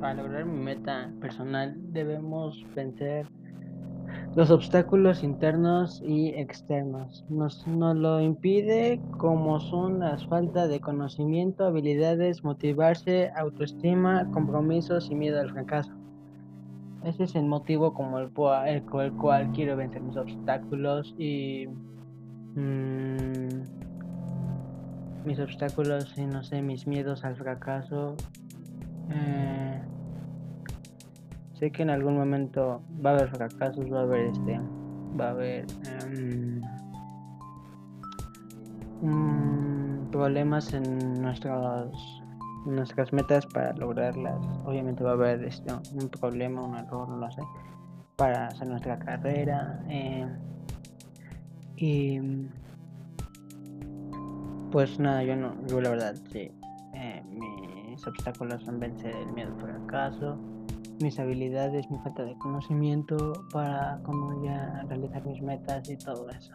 para lograr mi meta personal debemos vencer los obstáculos internos y externos. Nos, nos lo impide como son las faltas de conocimiento, habilidades, motivarse, autoestima, compromisos y miedo al fracaso. Ese es el motivo como el, el, el cual quiero vencer mis obstáculos y mmm, mis obstáculos y no sé, mis miedos al fracaso. Eh, sé que en algún momento va a haber fracasos, va a haber este, va a haber um, problemas en nuestros nuestras metas para lograrlas. Obviamente va a haber este, un problema, un error, no lo sé, para hacer nuestra carrera. Eh, y pues nada, yo no, yo la verdad sí, eh, mis obstáculos son vencer el miedo al fracaso, mis habilidades, mi falta de conocimiento para como ya realizar mis metas y todo eso.